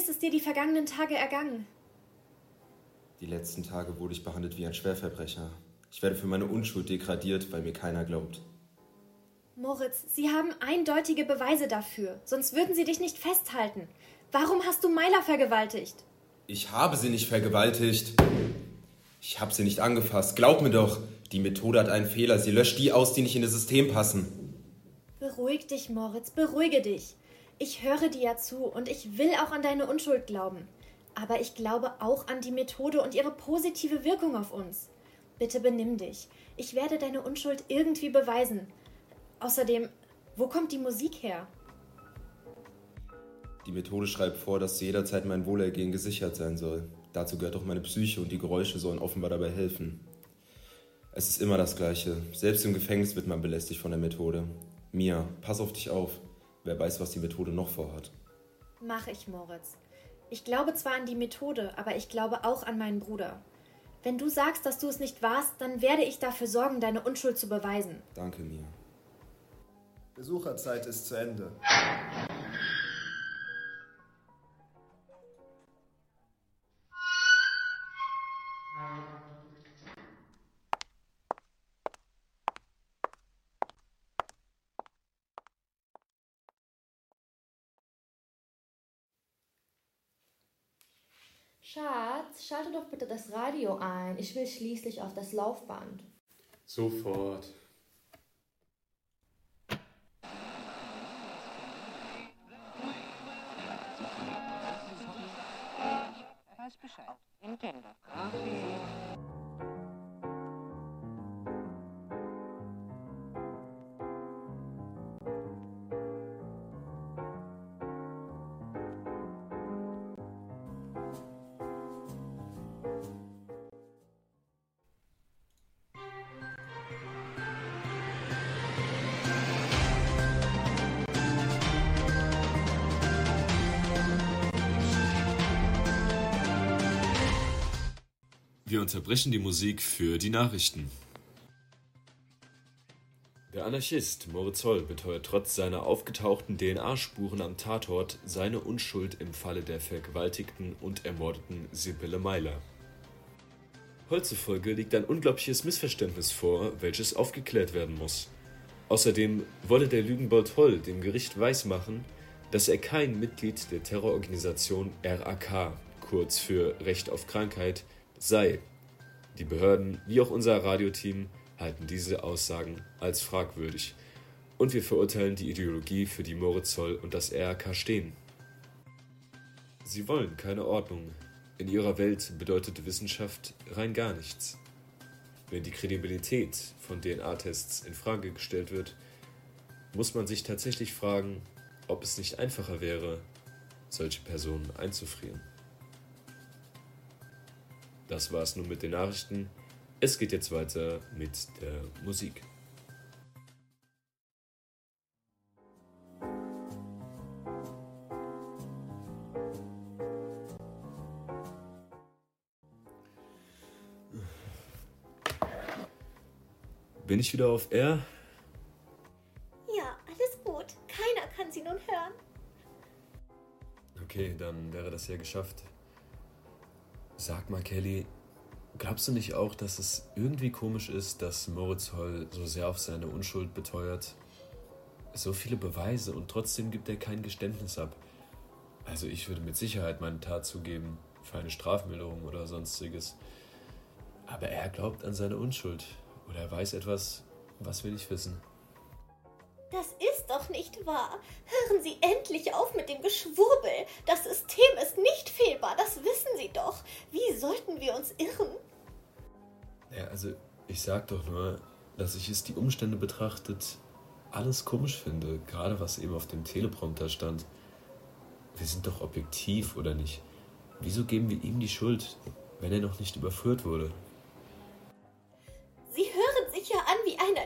ist es dir die vergangenen Tage ergangen? Die letzten Tage wurde ich behandelt wie ein Schwerverbrecher. Ich werde für meine Unschuld degradiert, weil mir keiner glaubt. Moritz, Sie haben eindeutige Beweise dafür, sonst würden Sie dich nicht festhalten. Warum hast du Myla vergewaltigt? Ich habe sie nicht vergewaltigt. Ich habe sie nicht angefasst. Glaub mir doch, die Methode hat einen Fehler. Sie löscht die aus, die nicht in das System passen. Beruhig dich, Moritz, beruhige dich. Ich höre dir ja zu und ich will auch an deine Unschuld glauben. Aber ich glaube auch an die Methode und ihre positive Wirkung auf uns. Bitte benimm dich. Ich werde deine Unschuld irgendwie beweisen. Außerdem, wo kommt die Musik her? Die Methode schreibt vor, dass jederzeit mein Wohlergehen gesichert sein soll. Dazu gehört auch meine Psyche und die Geräusche sollen offenbar dabei helfen. Es ist immer das Gleiche. Selbst im Gefängnis wird man belästigt von der Methode. Mia, pass auf dich auf. Wer weiß, was die Methode noch vorhat. Mach ich, Moritz. Ich glaube zwar an die Methode, aber ich glaube auch an meinen Bruder. Wenn du sagst, dass du es nicht warst, dann werde ich dafür sorgen, deine Unschuld zu beweisen. Danke, Mia. Besucherzeit ist zu Ende. Schatz, schalte doch bitte das Radio ein. Ich will schließlich auf das Laufband. Sofort. Weiß Bescheid. Nintendo. Wir unterbrechen die Musik für die Nachrichten. Der Anarchist Moritz Holl beteuert trotz seiner aufgetauchten DNA-Spuren am Tatort seine Unschuld im Falle der vergewaltigten und ermordeten Sibylle Meiler. Holl zufolge liegt ein unglaubliches Missverständnis vor, welches aufgeklärt werden muss. Außerdem wolle der Lügenbold Holl dem Gericht weismachen, dass er kein Mitglied der Terrororganisation RAK, kurz für Recht auf Krankheit, sei. Die Behörden wie auch unser Radioteam halten diese Aussagen als fragwürdig und wir verurteilen die Ideologie, für die Moritz Zoll und das RK stehen. Sie wollen keine Ordnung. In ihrer Welt bedeutet Wissenschaft rein gar nichts. Wenn die Kredibilität von DNA-Tests in Frage gestellt wird, muss man sich tatsächlich fragen, ob es nicht einfacher wäre, solche Personen einzufrieren. Das war's nun mit den Nachrichten. Es geht jetzt weiter mit der Musik. Bin ich wieder auf Air? Ja, alles gut. Keiner kann sie nun hören. Okay, dann wäre das ja geschafft. Sag mal, Kelly, glaubst du nicht auch, dass es irgendwie komisch ist, dass Moritz Holl so sehr auf seine Unschuld beteuert? So viele Beweise und trotzdem gibt er kein Geständnis ab. Also ich würde mit Sicherheit meine Tat zugeben, für eine Strafmilderung oder sonstiges. Aber er glaubt an seine Unschuld. Oder er weiß etwas, was will ich wissen. Das ist doch nicht wahr. Hören Sie endlich auf mit dem Geschwurbel. Das System ist nicht fehlbar, das wissen Sie doch. Wie sollten wir uns irren? Ja, also ich sag doch nur, dass ich es die Umstände betrachtet alles komisch finde, gerade was eben auf dem Teleprompter stand. Wir sind doch objektiv, oder nicht? Wieso geben wir ihm die Schuld, wenn er noch nicht überführt wurde?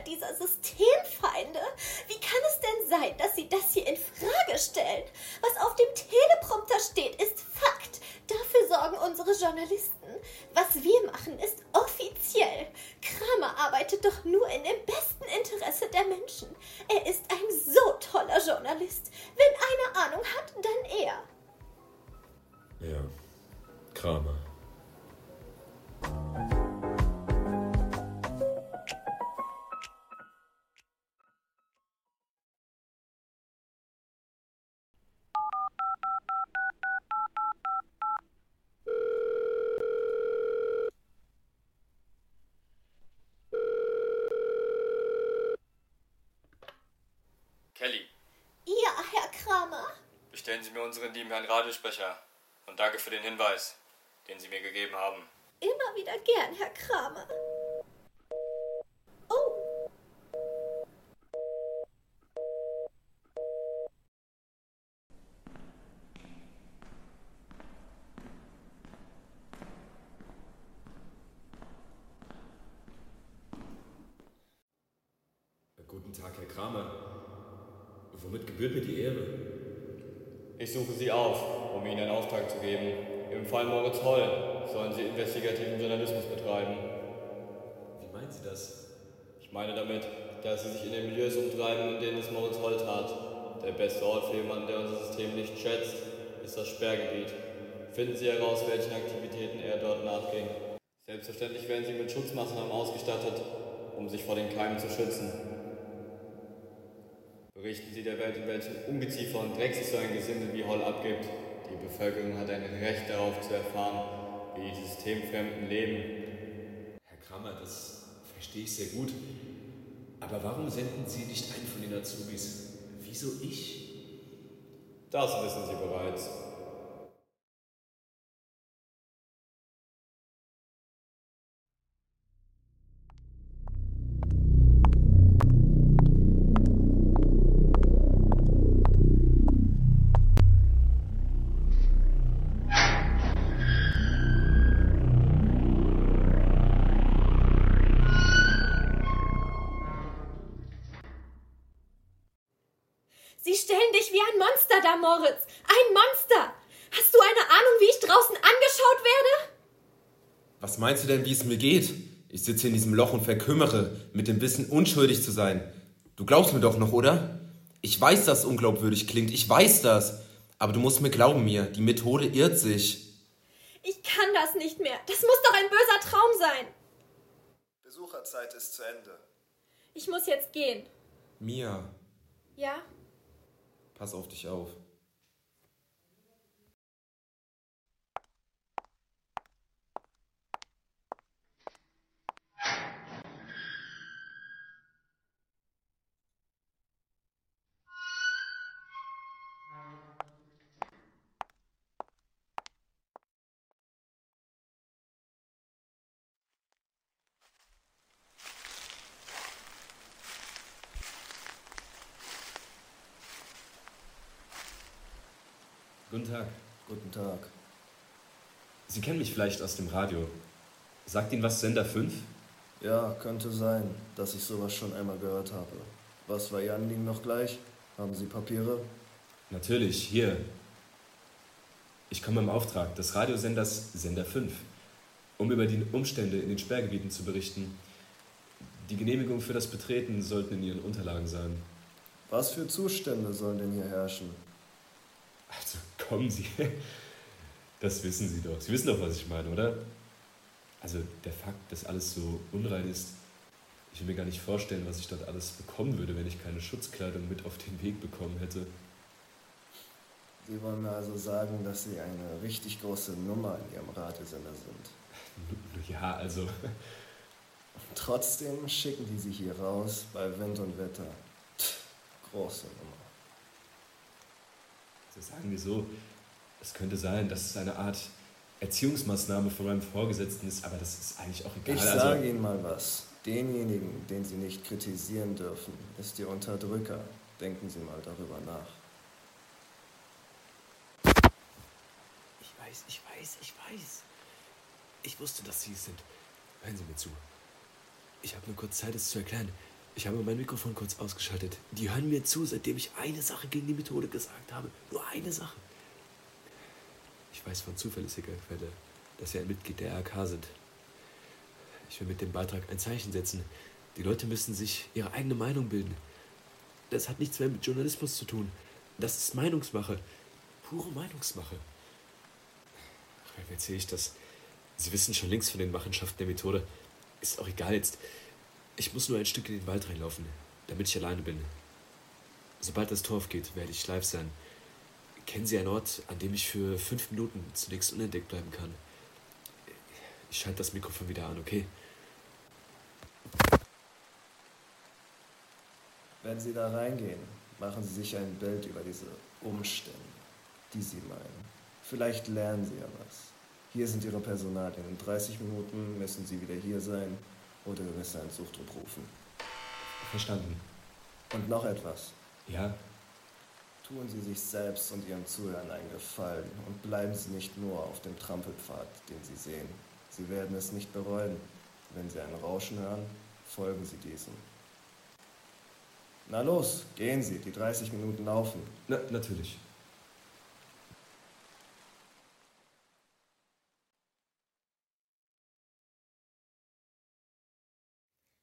Dieser Systemfeinde. Wie kann es denn sein, dass Sie das hier in Frage stellen? Was auf dem Teleprompter steht, ist Fakt. Dafür sorgen unsere Journalisten. Was wir machen, ist offiziell. Kramer arbeitet doch nur in dem besten Interesse der Menschen. Er ist ein so toller Journalist. Wenn einer Ahnung hat, dann er. Ja, Kramer. Kelly, Ja, Herr Kramer. bestellen Sie mir unseren lieben Herrn Radiosprecher. Und danke für den Hinweis, den Sie mir gegeben haben. Immer wieder gern, Herr Kramer. Oh, Guten Tag, Herr Kramer. Womit gebührt mir die Ehre? Ich suche Sie auf, um Ihnen einen Auftrag zu geben. Im Fall Moritz Holl sollen Sie investigativen Journalismus betreiben. Wie meinen Sie das? Ich meine damit, dass Sie sich in den Milieus umtreiben, in denen es Moritz Holl tat. Der beste Ort für jemanden, der unser System nicht schätzt, ist das Sperrgebiet. Finden Sie heraus, welchen Aktivitäten er dort nachging. Selbstverständlich werden Sie mit Schutzmaßnahmen ausgestattet, um sich vor den Keimen zu schützen. Berichten Sie der Welt, in welchen Ungeziefer und Dreck sich so ein Gesindel wie Holl abgibt. Die Bevölkerung hat ein Recht darauf zu erfahren, wie die Systemfremden leben. Herr Kramer, das verstehe ich sehr gut. Aber warum senden Sie nicht einen von den Azubis? Wieso ich? Das wissen Sie bereits. Monster da, Moritz. Ein Monster. Hast du eine Ahnung, wie ich draußen angeschaut werde? Was meinst du denn, wie es mir geht? Ich sitze in diesem Loch und verkümmere, mit dem Wissen, unschuldig zu sein. Du glaubst mir doch noch, oder? Ich weiß, dass es unglaubwürdig klingt. Ich weiß das. Aber du musst mir glauben, mir, die Methode irrt sich. Ich kann das nicht mehr. Das muss doch ein böser Traum sein. Besucherzeit ist zu Ende. Ich muss jetzt gehen. Mia, Ja? Pass auf dich auf. Guten Tag. Guten Tag. Sie kennen mich vielleicht aus dem Radio. Sagt Ihnen was Sender 5? Ja, könnte sein, dass ich sowas schon einmal gehört habe. Was war Ihr Anliegen noch gleich? Haben Sie Papiere? Natürlich, hier. Ich komme im Auftrag des Radiosenders Sender 5, um über die Umstände in den Sperrgebieten zu berichten. Die Genehmigung für das Betreten sollten in Ihren Unterlagen sein. Was für Zustände sollen denn hier herrschen? Also kommen Sie. Das wissen Sie doch. Sie wissen doch, was ich meine, oder? Also der Fakt, dass alles so unrein ist, ich will mir gar nicht vorstellen, was ich dort alles bekommen würde, wenn ich keine Schutzkleidung mit auf den Weg bekommen hätte. Sie wollen mir also sagen, dass Sie eine richtig große Nummer in Ihrem Radiosender sind. Ja, also Trotzdem schicken die Sie hier raus bei Wind und Wetter. Pff, große Nummer. Also sagen wir so, es könnte sein, dass es eine Art Erziehungsmaßnahme von meinem Vorgesetzten ist, aber das ist eigentlich auch egal. Ich also, sage Ihnen mal was. Denjenigen, den Sie nicht kritisieren dürfen, ist Ihr Unterdrücker. Denken Sie mal darüber nach. Ich weiß, ich weiß, ich weiß. Ich wusste, dass Sie es sind. Hören Sie mir zu. Ich habe nur kurz Zeit, es zu erklären. Ich habe mein Mikrofon kurz ausgeschaltet. Die hören mir zu, seitdem ich eine Sache gegen die Methode gesagt habe. Nur eine Sache. Ich weiß von zuverlässiger Quelle, dass Sie ein Mitglied der RK sind. Ich will mit dem Beitrag ein Zeichen setzen. Die Leute müssen sich ihre eigene Meinung bilden. Das hat nichts mehr mit Journalismus zu tun. Das ist Meinungsmache. Pure Meinungsmache. wie erzähle ich das? Sie wissen schon längst von den Machenschaften der Methode. Ist auch egal jetzt. Ich muss nur ein Stück in den Wald reinlaufen, damit ich alleine bin. Sobald das Tor aufgeht, werde ich live sein. Kennen Sie einen Ort, an dem ich für fünf Minuten zunächst unentdeckt bleiben kann? Ich schalte das Mikrofon wieder an, okay? Wenn Sie da reingehen, machen Sie sich ein Bild über diese Umstände, die Sie meinen. Vielleicht lernen Sie ja was. Hier sind Ihre Personalien. In 30 Minuten müssen Sie wieder hier sein oder wir müssen einen Suchtrupp rufen. Verstanden. Und noch etwas. Ja, Tun Sie sich selbst und Ihren Zuhörern einen Gefallen und bleiben Sie nicht nur auf dem Trampelpfad, den Sie sehen. Sie werden es nicht bereuen. Wenn Sie ein Rauschen hören, folgen Sie diesem. Na los, gehen Sie, die 30 Minuten laufen. na, natürlich.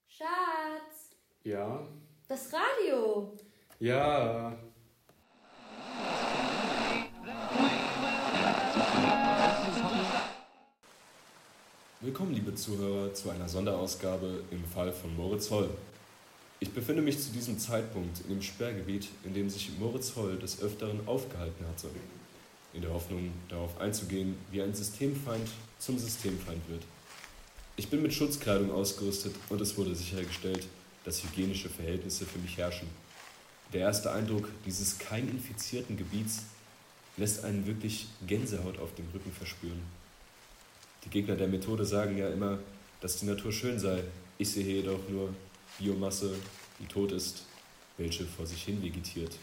Schatz, Ja. das Radio. Ja. Willkommen, liebe Zuhörer, zu einer Sonderausgabe im Fall von Moritz Holl. Ich befinde mich zu diesem Zeitpunkt in dem Sperrgebiet, in dem sich Moritz Holl des Öfteren aufgehalten hatte, in der Hoffnung, darauf einzugehen, wie ein Systemfeind zum Systemfeind wird. Ich bin mit Schutzkleidung ausgerüstet und es wurde sichergestellt, dass hygienische Verhältnisse für mich herrschen. Der erste Eindruck dieses kein infizierten Gebiets lässt einen wirklich Gänsehaut auf dem Rücken verspüren. Die Gegner der Methode sagen ja immer, dass die Natur schön sei. Ich sehe jedoch nur Biomasse, die tot ist, welche vor sich hin vegetiert.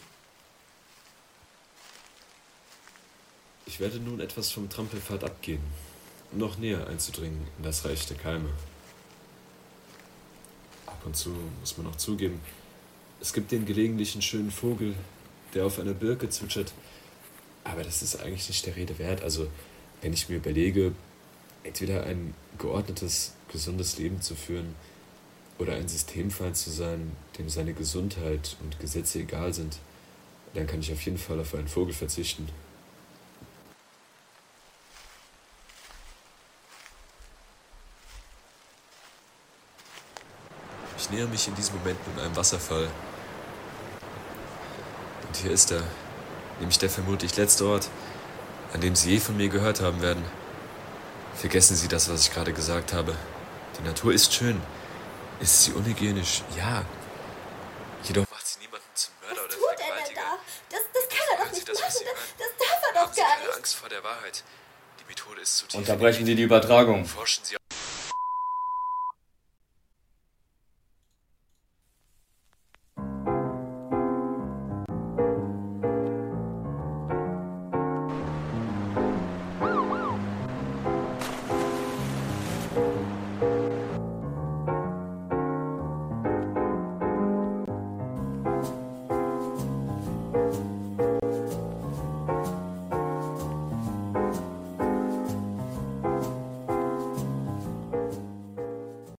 Ich werde nun etwas vom Trampelpfad abgehen, um noch näher einzudringen in das Reich der Keime. Ab und zu muss man auch zugeben, es gibt den gelegentlichen schönen Vogel, der auf einer Birke zwitschert, aber das ist eigentlich nicht der Rede wert. Also, wenn ich mir überlege, entweder ein geordnetes, gesundes Leben zu führen oder ein Systemfeind zu sein, dem seine Gesundheit und Gesetze egal sind, dann kann ich auf jeden Fall auf einen Vogel verzichten. Ich näher mich in diesem Moment nun einem Wasserfall. Und hier ist er, nämlich der vermutlich letzte Ort, an dem Sie je von mir gehört haben werden. Vergessen Sie das, was ich gerade gesagt habe. Die Natur ist schön. Ist sie unhygienisch? Ja. Jedoch macht sie niemanden zum Mörder oder Was er denn Vergewaltiger. da? Das, das kann er doch nicht das, machen. Das, das darf er doch Sie gar keine nicht. Angst vor der Wahrheit. Die Methode ist zu tief. Unterbrechen Sie die Übertragung. Forschen Sie